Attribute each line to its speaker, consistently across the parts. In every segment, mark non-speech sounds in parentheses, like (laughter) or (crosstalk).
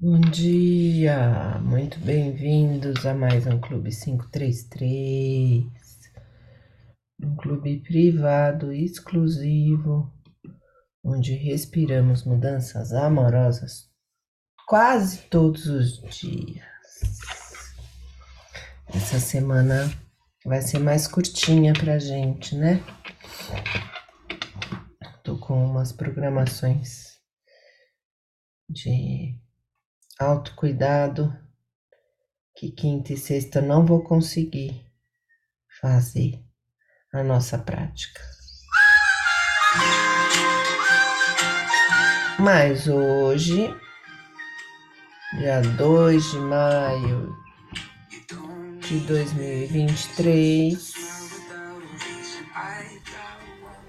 Speaker 1: Bom dia, muito bem-vindos a mais um Clube 533, um clube privado exclusivo, onde respiramos mudanças amorosas quase todos os dias. Essa semana vai ser mais curtinha pra gente, né? Tô com umas programações de autocuidado que quinta e sexta não vou conseguir fazer a nossa prática. Mas hoje, dia 2 de maio de 2023,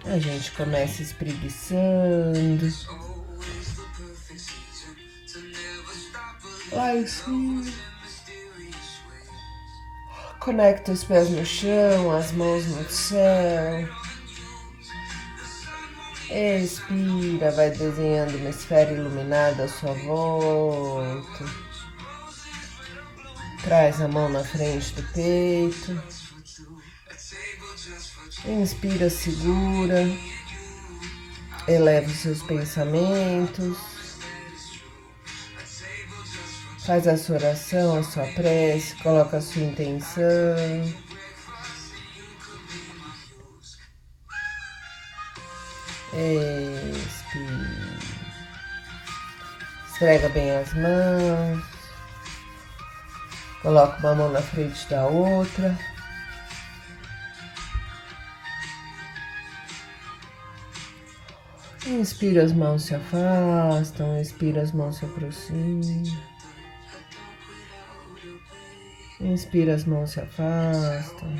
Speaker 1: a gente começa espreguiçando. Em cima. Conecta os pés no chão, as mãos no céu. Expira, vai desenhando uma esfera iluminada à sua volta. Traz a mão na frente do peito. Inspira, segura. Eleva os seus pensamentos. Faz a sua oração, a sua prece, coloca a sua intenção. Expira. Esfrega bem as mãos. Coloca uma mão na frente da outra. Inspira, as mãos se afastam, expira, as mãos se aproximam. Inspira, as mãos se afastam.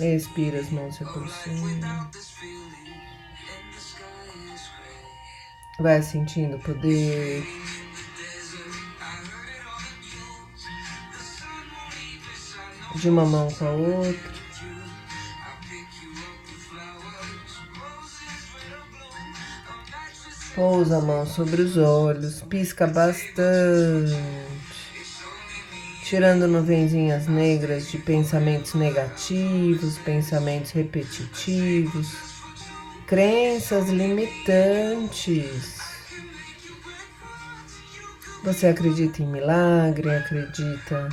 Speaker 1: Expira, as mãos se aproximam. Vai sentindo o poder. De uma mão com a outra. Pousa a mão sobre os olhos, pisca bastante, tirando nuvenzinhas negras de pensamentos negativos, pensamentos repetitivos, crenças limitantes. Você acredita em milagre, acredita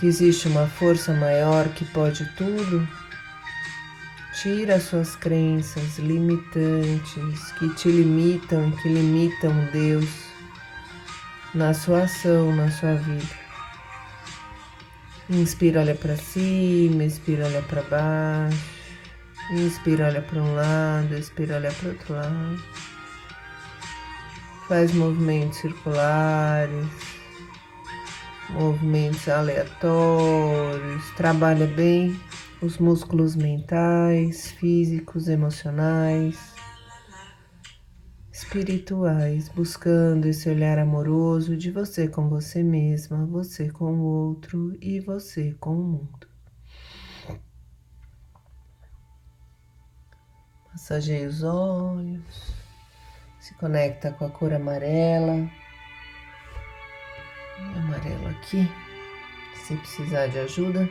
Speaker 1: que existe uma força maior que pode tudo? Tira suas crenças limitantes que te limitam, que limitam Deus na sua ação, na sua vida. Inspira, olha para cima, expira, olha para baixo. Inspira, olha para um lado, expira, olha para outro lado. Faz movimentos circulares, movimentos aleatórios, trabalha bem os músculos mentais, físicos, emocionais, espirituais, buscando esse olhar amoroso de você com você mesma, você com o outro e você com o mundo. Massageia os olhos, se conecta com a cor amarela, amarelo aqui, se precisar de ajuda.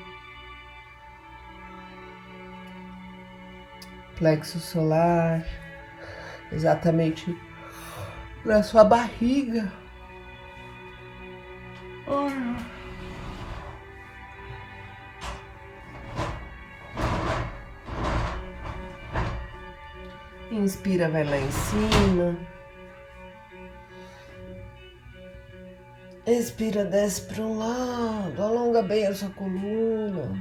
Speaker 1: plexo solar, exatamente. Na sua barriga. Inspira, vai lá em cima. Expira, desce para um lado, alonga bem a sua coluna,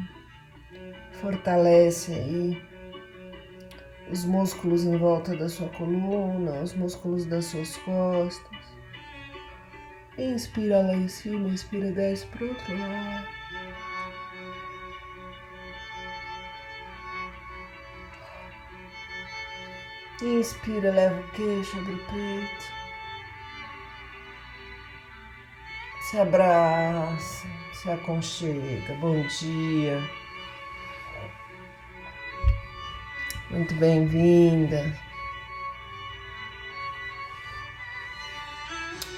Speaker 1: fortalece aí os músculos em volta da sua coluna, os músculos das suas costas. Inspira lá em cima, inspira, desce para o outro lado. Inspira, leva o queixo, abre o peito. Se abraça, se aconchega. Bom dia. Muito bem-vinda.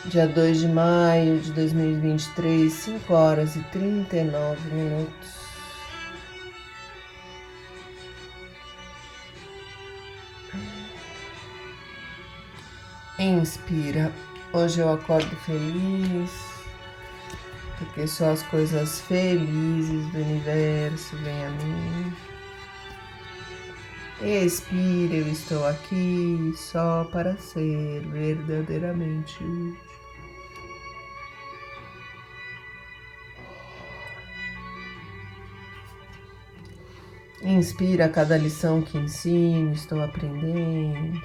Speaker 1: dia 2 de maio de 2023, 5 horas e 39 minutos. Inspira. Hoje eu acordo feliz, porque só as coisas felizes do universo vêm a mim. Expira, eu estou aqui só para ser verdadeiramente útil. Inspira cada lição que ensino, estou aprendendo.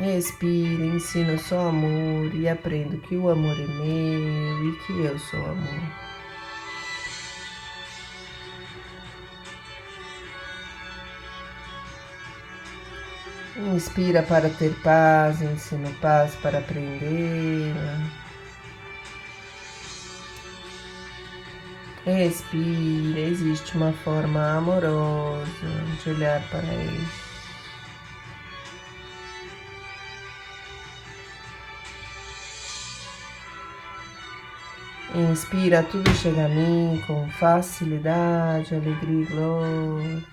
Speaker 1: Respira, ensino só amor e aprendo que o amor é meu e que eu sou amor. Inspira para ter paz, ensino paz para aprender. Respira, existe uma forma amorosa de olhar para ele. Inspira, tudo chega a mim com facilidade, alegria e glória.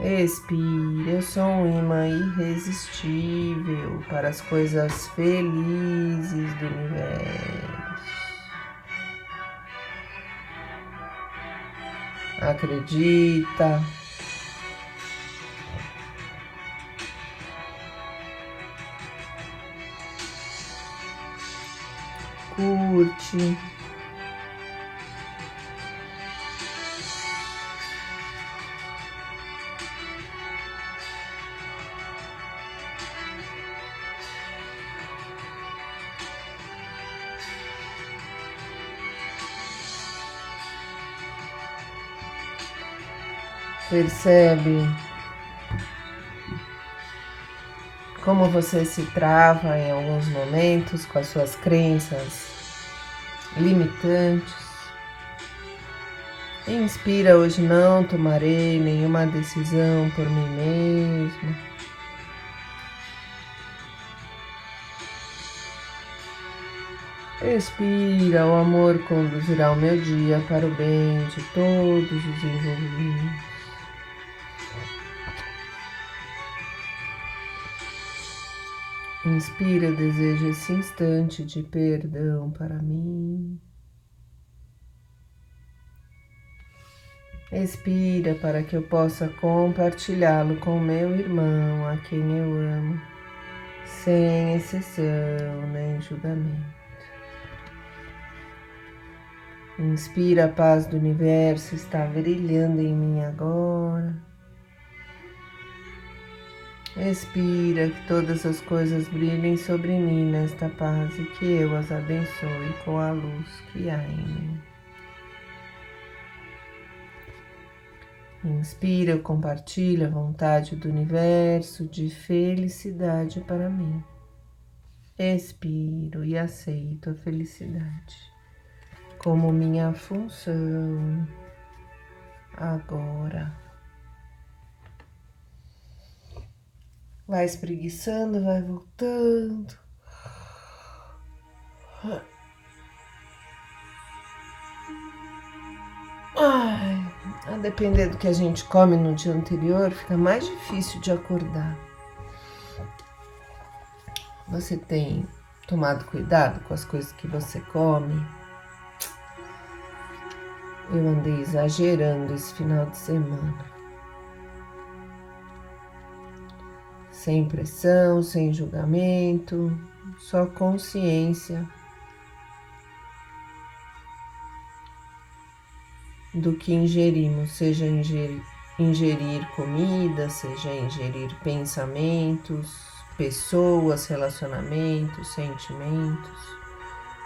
Speaker 1: Expira, eu sou um imã irresistível para as coisas felizes do universo. Acredita. curte. Percebe como você se trava em alguns momentos com as suas crenças limitantes. Inspira, hoje não tomarei nenhuma decisão por mim mesmo. Expira, o amor conduzirá o meu dia para o bem de todos os envolvidos. Inspira, eu desejo esse instante de perdão para mim. Expira para que eu possa compartilhá-lo com meu irmão, a quem eu amo, sem exceção nem julgamento. Inspira, a paz do universo está brilhando em mim agora. Expira que todas as coisas brilhem sobre mim nesta paz e que eu as abençoe com a luz que há em mim. Inspira, eu compartilho a vontade do universo de felicidade para mim. Expiro e aceito a felicidade como minha função agora. Vai espreguiçando, vai voltando. Ai, a depender do que a gente come no dia anterior, fica mais difícil de acordar. Você tem tomado cuidado com as coisas que você come? Eu andei exagerando esse final de semana. Sem pressão, sem julgamento, só consciência do que ingerimos, seja ingerir, ingerir comida, seja ingerir pensamentos, pessoas, relacionamentos, sentimentos.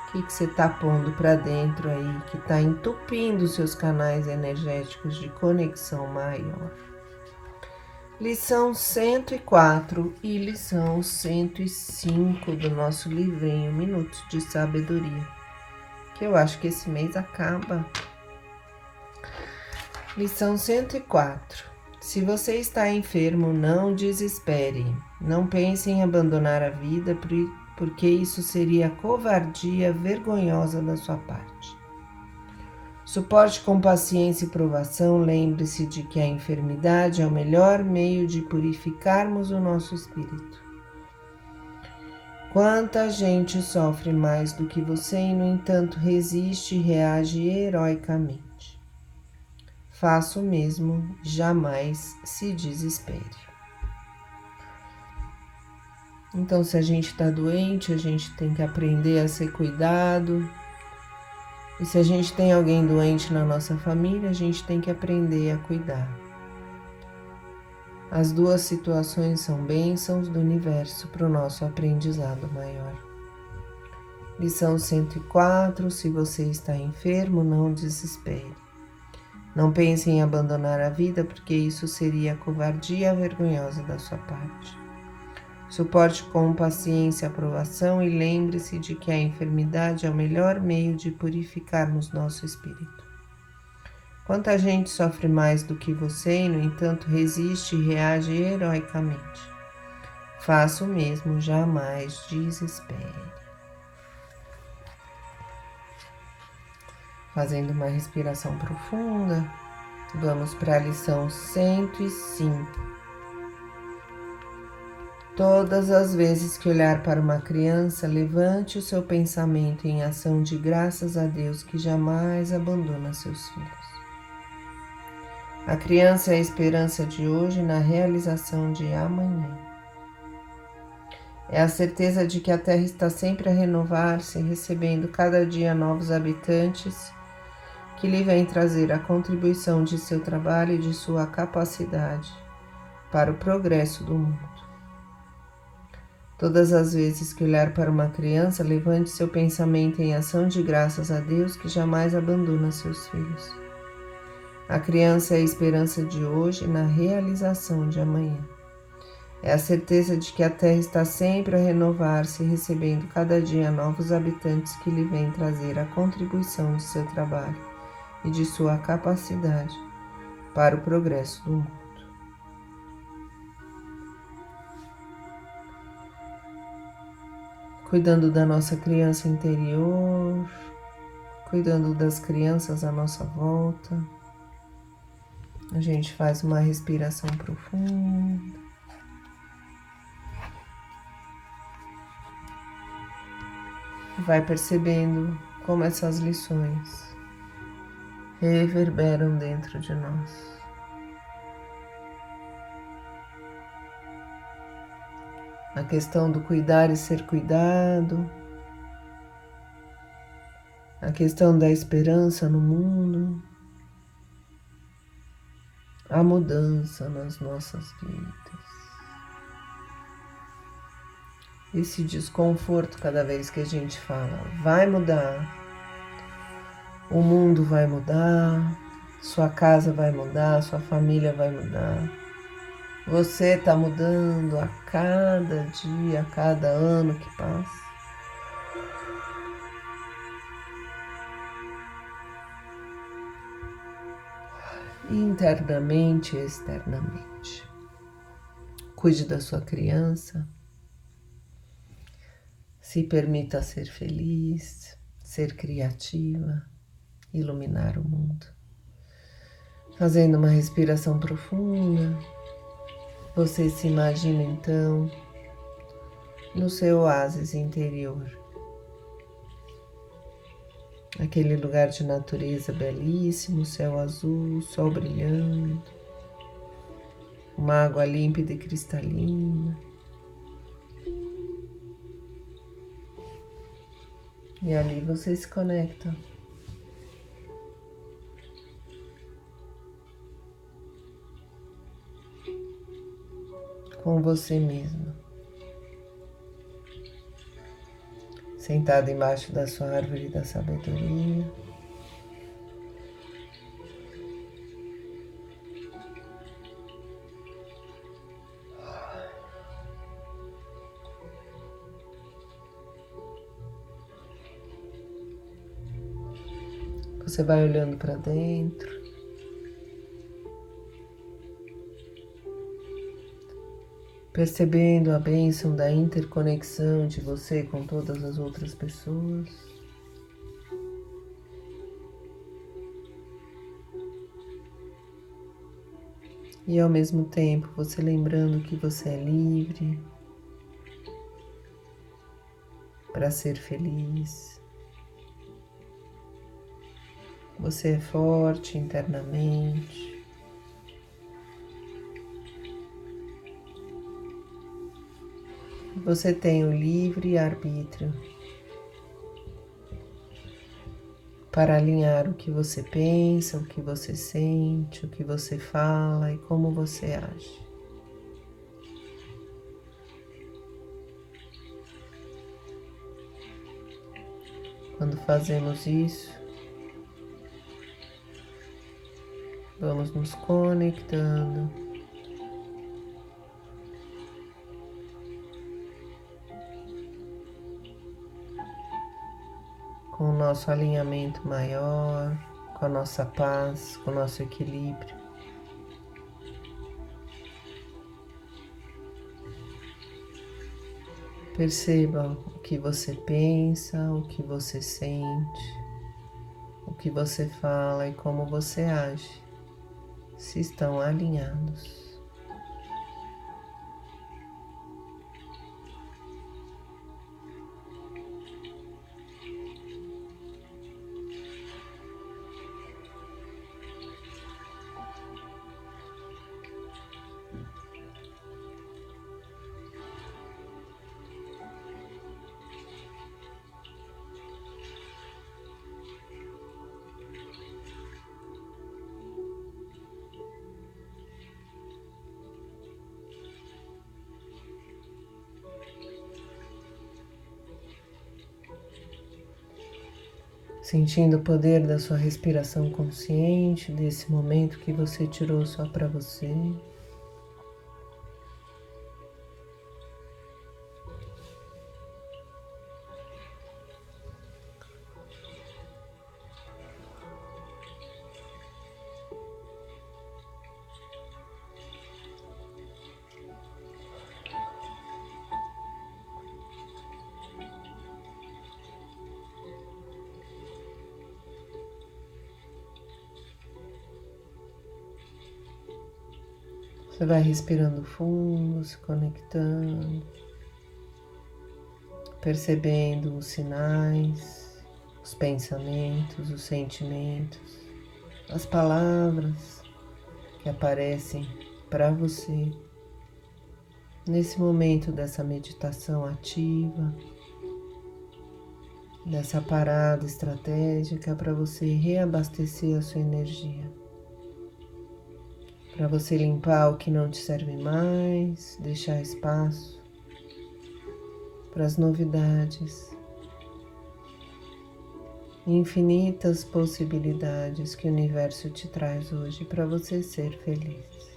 Speaker 1: O que, que você está pondo para dentro aí que está entupindo seus canais energéticos de conexão maior? Lição 104 e lição 105 do nosso livrinho Minutos de Sabedoria, que eu acho que esse mês acaba. Lição 104. Se você está enfermo, não desespere. Não pense em abandonar a vida, porque isso seria covardia vergonhosa da sua parte. Suporte com paciência e provação, lembre-se de que a enfermidade é o melhor meio de purificarmos o nosso espírito. Quanta gente sofre mais do que você e, no entanto, resiste e reage heroicamente. Faça o mesmo, jamais se desespere. Então, se a gente está doente, a gente tem que aprender a ser cuidado e se a gente tem alguém doente na nossa família, a gente tem que aprender a cuidar. As duas situações são bênçãos do universo para o nosso aprendizado maior. Lição 104: Se você está enfermo, não desespere. Não pense em abandonar a vida, porque isso seria covardia vergonhosa da sua parte. Suporte com paciência a aprovação e lembre-se de que a enfermidade é o melhor meio de purificarmos nosso espírito. Quanta gente sofre mais do que você e, no entanto, resiste e reage heroicamente. Faça o mesmo, jamais desespere. Fazendo uma respiração profunda, vamos para a lição 105 Todas as vezes que olhar para uma criança, levante o seu pensamento em ação de graças a Deus que jamais abandona seus filhos. A criança é a esperança de hoje na realização de amanhã. É a certeza de que a Terra está sempre a renovar-se, recebendo cada dia novos habitantes que lhe vêm trazer a contribuição de seu trabalho e de sua capacidade para o progresso do mundo. Todas as vezes que olhar para uma criança, levante seu pensamento em ação de graças a Deus que jamais abandona seus filhos. A criança é a esperança de hoje na realização de amanhã. É a certeza de que a terra está sempre a renovar-se, recebendo cada dia novos habitantes que lhe vêm trazer a contribuição de seu trabalho e de sua capacidade para o progresso do mundo. Cuidando da nossa criança interior, cuidando das crianças à nossa volta. A gente faz uma respiração profunda. Vai percebendo como essas lições reverberam dentro de nós. A questão do cuidar e ser cuidado, a questão da esperança no mundo, a mudança nas nossas vidas. Esse desconforto cada vez que a gente fala, vai mudar, o mundo vai mudar, sua casa vai mudar, sua família vai mudar. Você está mudando a cada dia, a cada ano que passa. Internamente e externamente. Cuide da sua criança. Se permita ser feliz, ser criativa, iluminar o mundo. Fazendo uma respiração profunda. Você se imagina então no seu oásis interior. Aquele lugar de natureza belíssimo, céu azul, sol brilhando, uma água límpida e cristalina. E ali você se conecta com você mesmo. Sentado embaixo da sua árvore da sabedoria. Você vai olhando para dentro. Percebendo a bênção da interconexão de você com todas as outras pessoas. E ao mesmo tempo você lembrando que você é livre para ser feliz. Você é forte internamente. Você tem o livre arbítrio para alinhar o que você pensa, o que você sente, o que você fala e como você age. Quando fazemos isso, vamos nos conectando com o nosso alinhamento maior, com a nossa paz, com o nosso equilíbrio. Perceba o que você pensa, o que você sente, o que você fala e como você age, se estão alinhados. Sentindo o poder da sua respiração consciente, desse momento que você tirou só para você. Você vai respirando fundo, se conectando, percebendo os sinais, os pensamentos, os sentimentos, as palavras que aparecem para você. Nesse momento dessa meditação ativa, dessa parada estratégica para você reabastecer a sua energia para você limpar o que não te serve mais, deixar espaço para as novidades, infinitas possibilidades que o universo te traz hoje para você ser feliz.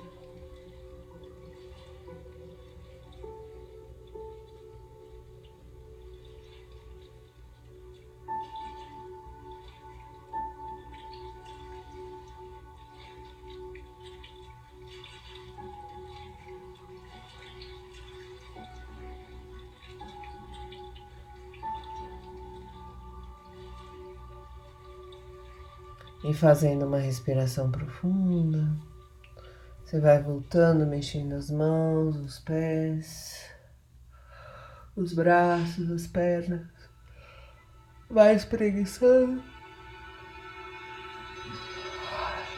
Speaker 1: Fazendo uma respiração profunda, você vai voltando, mexendo as mãos, os pés, os braços, as pernas. Vai espreguiçando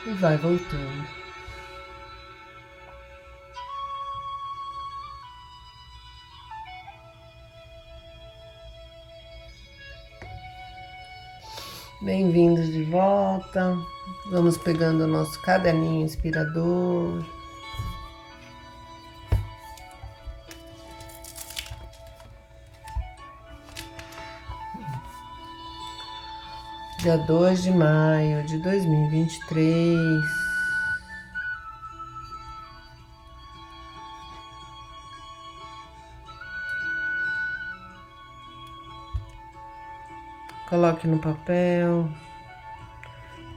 Speaker 1: e vai voltando. Bem-vindos de volta. Vamos pegando o nosso caderninho inspirador. Dia 2 de maio de 2023. Coloque no papel.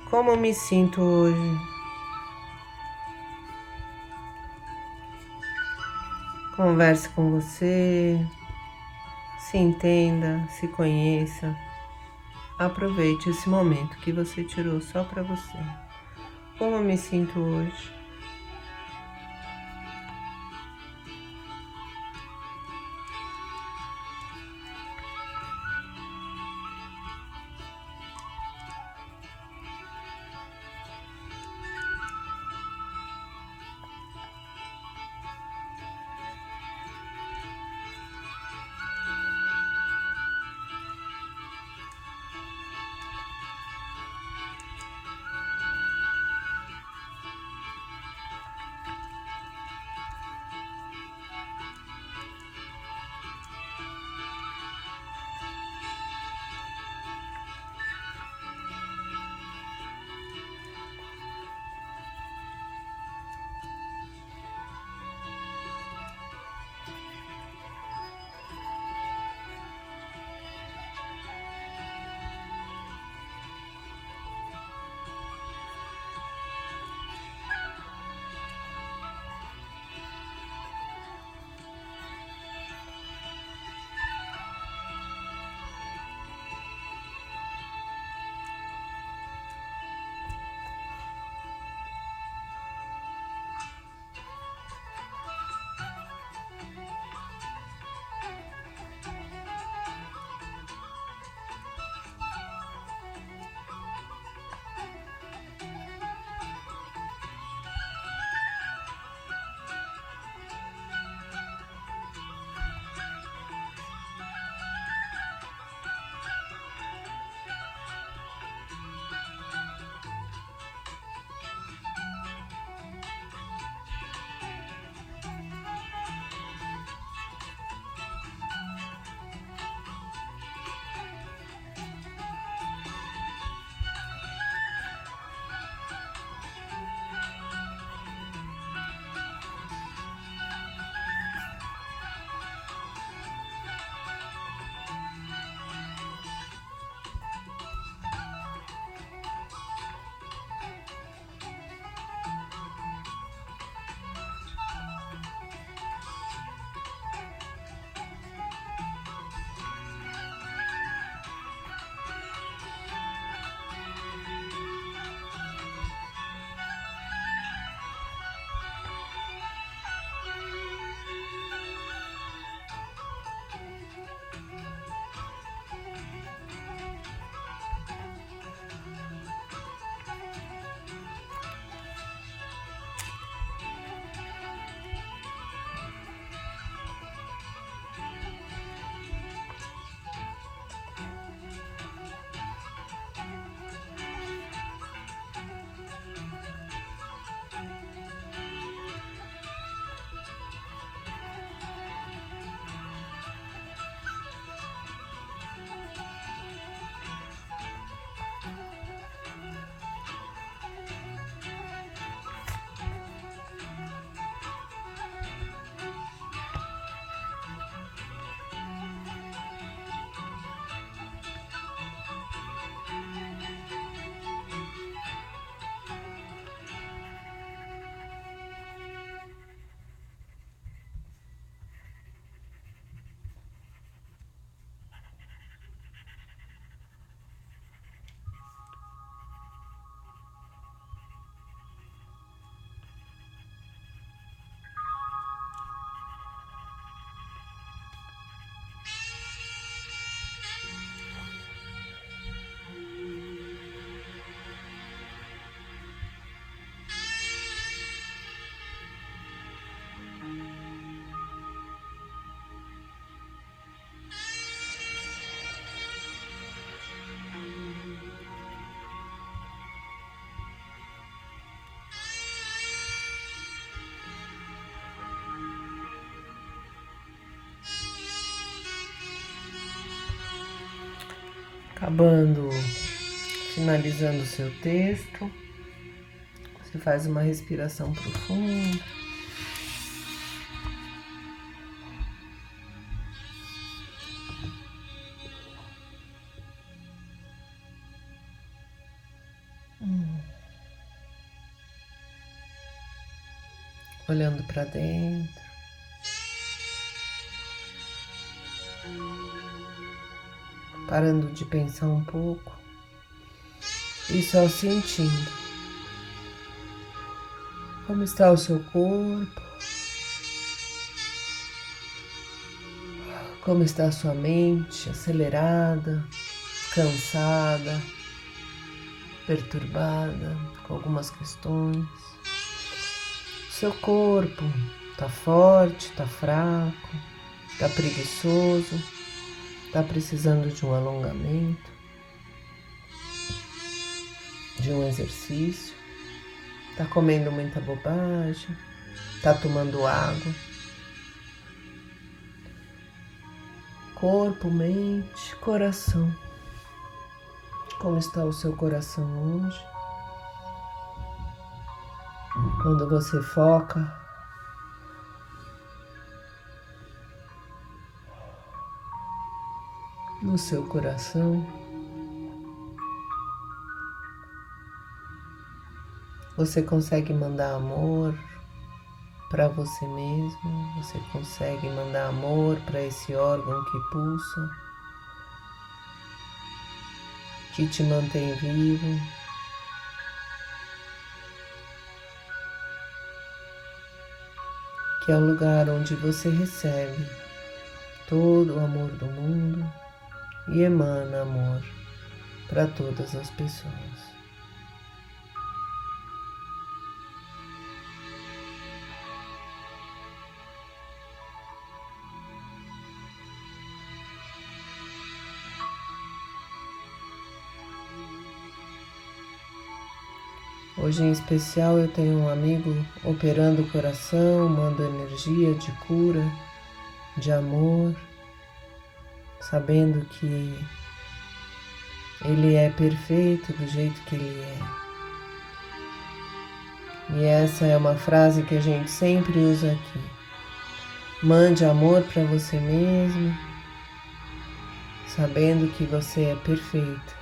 Speaker 1: Como me sinto hoje? Converse com você, se entenda, se conheça. Aproveite esse momento que você tirou só para você. Como me sinto hoje? Acabando, finalizando o seu texto, você faz uma respiração profunda. olhando para dentro, Parando de pensar um pouco e só sentindo como está o seu corpo, como está a sua mente acelerada, cansada, perturbada com algumas questões. Seu corpo está forte, está fraco, está preguiçoso, está precisando de um alongamento, de um exercício, está comendo muita bobagem, está tomando água. Corpo, mente, coração. Como está o seu coração hoje? Quando você foca no seu coração, você consegue mandar amor para você mesmo, você consegue mandar amor para esse órgão que pulsa, que te mantém vivo. Que é o lugar onde você recebe todo o amor do mundo e emana amor para todas as pessoas. Hoje em especial eu tenho um amigo operando o coração, mando energia de cura, de amor, sabendo que ele é perfeito do jeito que ele é. E essa é uma frase que a gente sempre usa aqui. Mande amor para você mesmo, sabendo que você é perfeito,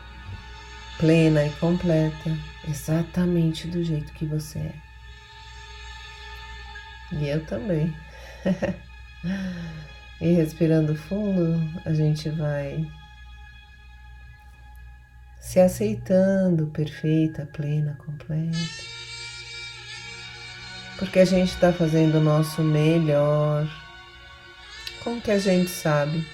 Speaker 1: plena e completa exatamente do jeito que você é. E eu também. (laughs) e respirando fundo, a gente vai se aceitando perfeita, plena, completa. Porque a gente está fazendo o nosso melhor com o que a gente sabe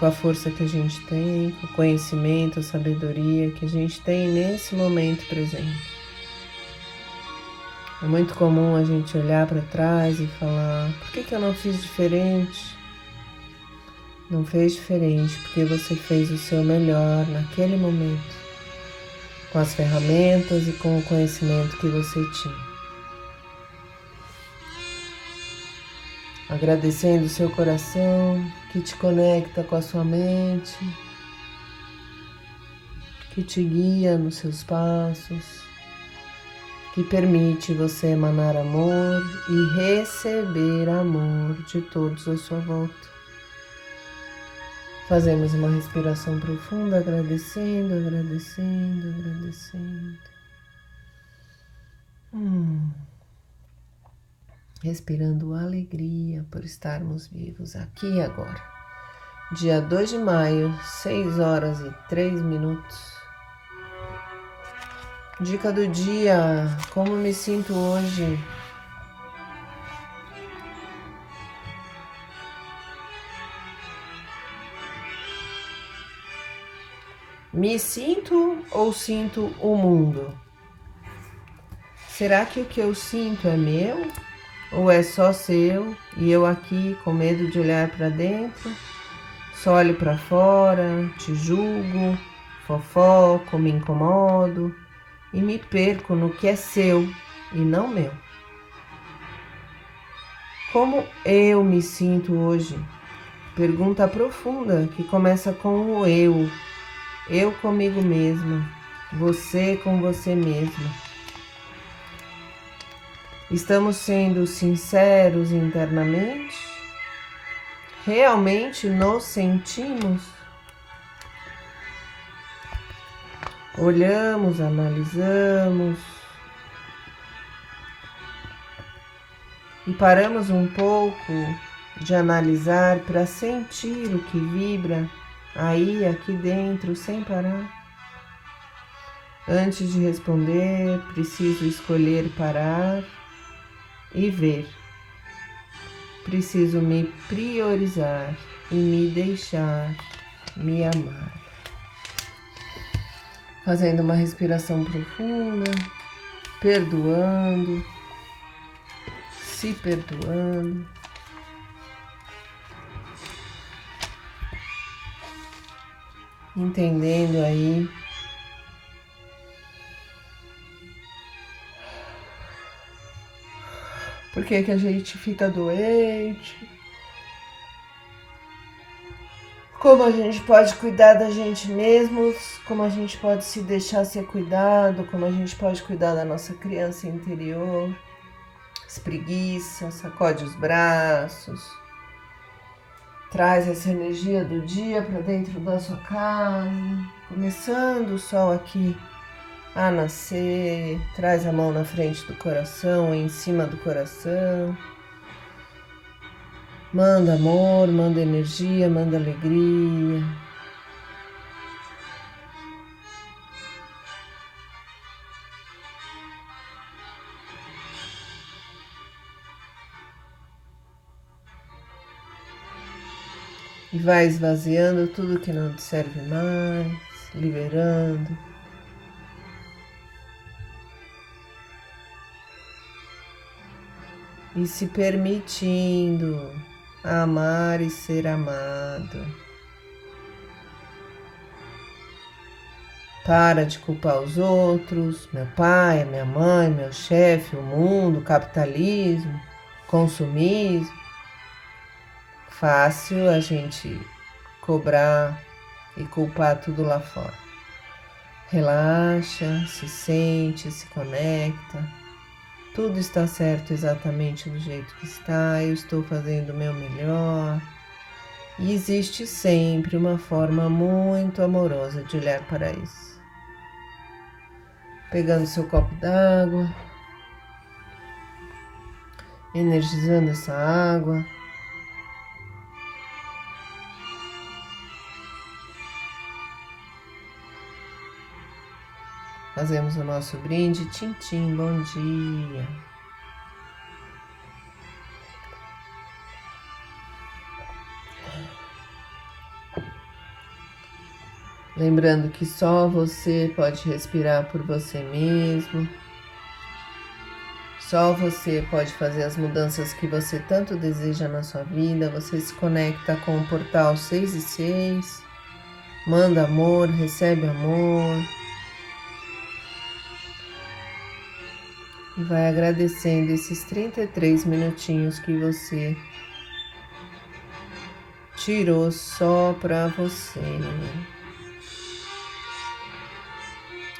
Speaker 1: com a força que a gente tem, com o conhecimento, a sabedoria que a gente tem nesse momento presente. É muito comum a gente olhar para trás e falar: por que, que eu não fiz diferente? Não fez diferente porque você fez o seu melhor naquele momento, com as ferramentas e com o conhecimento que você tinha. agradecendo o seu coração que te conecta com a sua mente, que te guia nos seus passos, que permite você emanar amor e receber amor de todos à sua volta. Fazemos uma respiração profunda, agradecendo, agradecendo, agradecendo. Hum respirando alegria por estarmos vivos aqui e agora. Dia 2 de maio, 6 horas e 3 minutos. Dica do dia: como me sinto hoje? Me sinto ou sinto o mundo? Será que o que eu sinto é meu? Ou é só seu e eu aqui com medo de olhar para dentro? Só olho para fora, te julgo, fofoco, me incomodo e me perco no que é seu e não meu. Como eu me sinto hoje? Pergunta profunda que começa com o eu. Eu comigo mesma, você com você mesma. Estamos sendo sinceros internamente? Realmente nos sentimos? Olhamos, analisamos e paramos um pouco de analisar para sentir o que vibra aí, aqui dentro, sem parar. Antes de responder, preciso escolher parar e ver. Preciso me priorizar e me deixar me amar. Fazendo uma respiração profunda, perdoando, se perdoando. Entendendo aí por que, que a gente fica doente, como a gente pode cuidar da gente mesmos, como a gente pode se deixar ser cuidado, como a gente pode cuidar da nossa criança interior, espreguiça, sacode os braços, traz essa energia do dia para dentro da sua casa, começando o sol aqui a nascer, traz a mão na frente do coração, em cima do coração. Manda amor, manda energia, manda alegria. E vai esvaziando tudo que não te serve mais, liberando. e se permitindo amar e ser amado. Para de culpar os outros, meu pai, minha mãe, meu chefe, o mundo, o capitalismo, consumismo. Fácil a gente cobrar e culpar tudo lá fora. Relaxa, se sente, se conecta tudo está certo exatamente do jeito que está, eu estou fazendo o meu melhor. E existe sempre uma forma muito amorosa de olhar para isso. Pegando seu copo d'água, energizando essa água. Fazemos o nosso brinde. Tintim, bom dia. Lembrando que só você pode respirar por você mesmo. Só você pode fazer as mudanças que você tanto deseja na sua vida. Você se conecta com o portal 6 e 6. Manda amor, recebe amor. E vai agradecendo esses 33 minutinhos que você tirou só para você.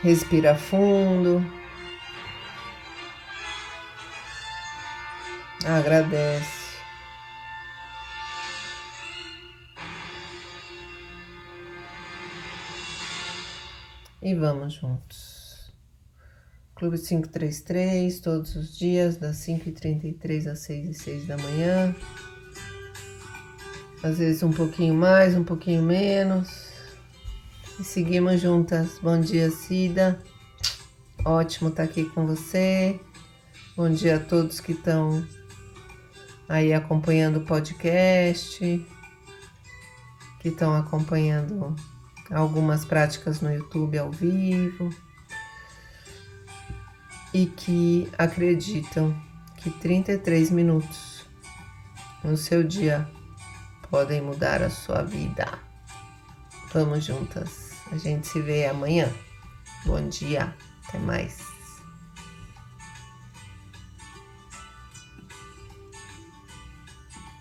Speaker 1: Respira fundo. Agradece. E vamos juntos. Clube 533, todos os dias, das 5h33 às 6 e 6 da manhã. Às vezes um pouquinho mais, um pouquinho menos. E seguimos juntas. Bom dia, Cida. Ótimo estar aqui com você. Bom dia a todos que estão aí acompanhando o podcast, que estão acompanhando algumas práticas no YouTube ao vivo e que acreditam que 33 minutos no seu dia podem mudar a sua vida. Vamos juntas. A gente se vê amanhã. Bom dia. Até mais.